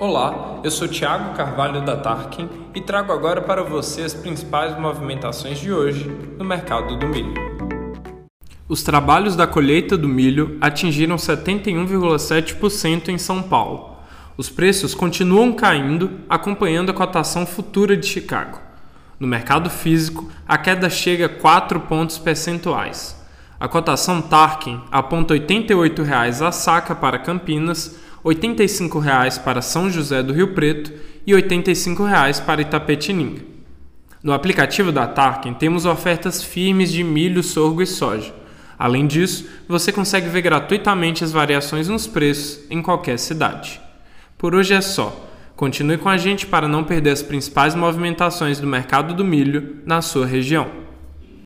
Olá, eu sou Thiago Carvalho da Tarkin e trago agora para você as principais movimentações de hoje no mercado do milho. Os trabalhos da colheita do milho atingiram 71,7% em São Paulo. Os preços continuam caindo, acompanhando a cotação futura de Chicago. No mercado físico, a queda chega a 4 pontos percentuais. A cotação Tarkin aponta R$ 88,00 a saca para Campinas, R$ 85,00 para São José do Rio Preto e R$ 85,00 para Itapetininga. No aplicativo da Tarkin temos ofertas firmes de milho, sorgo e soja. Além disso, você consegue ver gratuitamente as variações nos preços em qualquer cidade. Por hoje é só. Continue com a gente para não perder as principais movimentações do mercado do milho na sua região.